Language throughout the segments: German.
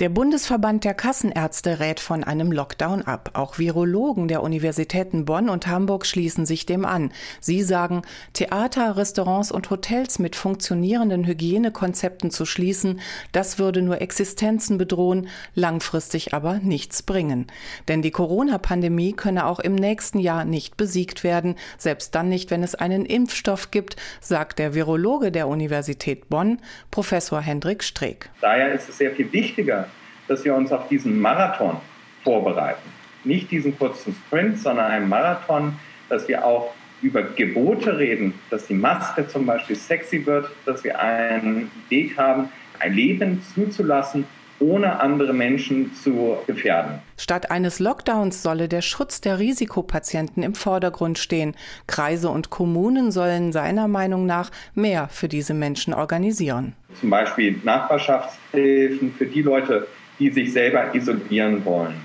Der Bundesverband der Kassenärzte rät von einem Lockdown ab. Auch Virologen der Universitäten Bonn und Hamburg schließen sich dem an. Sie sagen, Theater, Restaurants und Hotels mit funktionierenden Hygienekonzepten zu schließen, das würde nur Existenzen bedrohen, langfristig aber nichts bringen. Denn die Corona-Pandemie könne auch im nächsten Jahr nicht besiegt werden, selbst dann nicht, wenn es einen Impfstoff gibt, sagt der Virologe der Universität Bonn, Professor Hendrik Streeck. Daher ist es sehr viel wichtiger, dass wir uns auf diesen Marathon vorbereiten. Nicht diesen kurzen Sprint, sondern einen Marathon, dass wir auch über Gebote reden, dass die Maske zum Beispiel sexy wird, dass wir einen Weg haben, ein Leben zuzulassen, ohne andere Menschen zu gefährden. Statt eines Lockdowns solle der Schutz der Risikopatienten im Vordergrund stehen. Kreise und Kommunen sollen seiner Meinung nach mehr für diese Menschen organisieren. Zum Beispiel Nachbarschaftshilfen für die Leute, die sich selber isolieren wollen.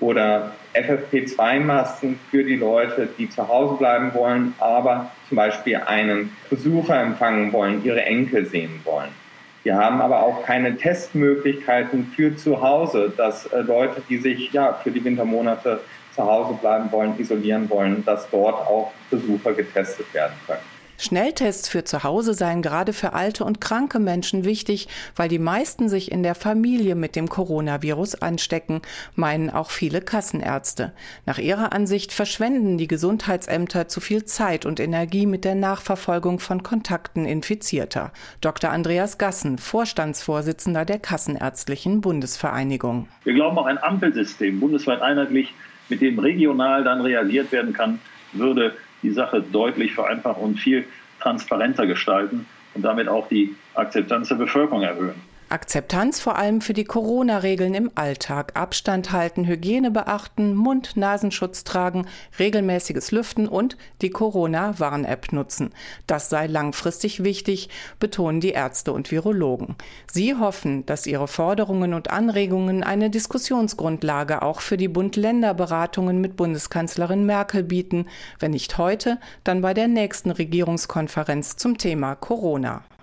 Oder FFP2-Masken für die Leute, die zu Hause bleiben wollen, aber zum Beispiel einen Besucher empfangen wollen, ihre Enkel sehen wollen. Wir haben aber auch keine Testmöglichkeiten für zu Hause, dass äh, Leute, die sich ja für die Wintermonate zu Hause bleiben wollen, isolieren wollen, dass dort auch Besucher getestet werden können. Schnelltests für zu Hause seien gerade für alte und kranke Menschen wichtig, weil die meisten sich in der Familie mit dem Coronavirus anstecken, meinen auch viele Kassenärzte. Nach ihrer Ansicht verschwenden die Gesundheitsämter zu viel Zeit und Energie mit der Nachverfolgung von Kontakten Infizierter. Dr. Andreas Gassen, Vorstandsvorsitzender der Kassenärztlichen Bundesvereinigung. Wir glauben auch ein Ampelsystem, bundesweit einheitlich, mit dem regional dann reagiert werden kann, würde die Sache deutlich vereinfachen und viel transparenter gestalten und damit auch die Akzeptanz der Bevölkerung erhöhen. Akzeptanz vor allem für die Corona-Regeln im Alltag. Abstand halten, Hygiene beachten, Mund-Nasenschutz tragen, regelmäßiges Lüften und die Corona-Warn-App nutzen. Das sei langfristig wichtig, betonen die Ärzte und Virologen. Sie hoffen, dass ihre Forderungen und Anregungen eine Diskussionsgrundlage auch für die Bund-Länder-Beratungen mit Bundeskanzlerin Merkel bieten. Wenn nicht heute, dann bei der nächsten Regierungskonferenz zum Thema Corona.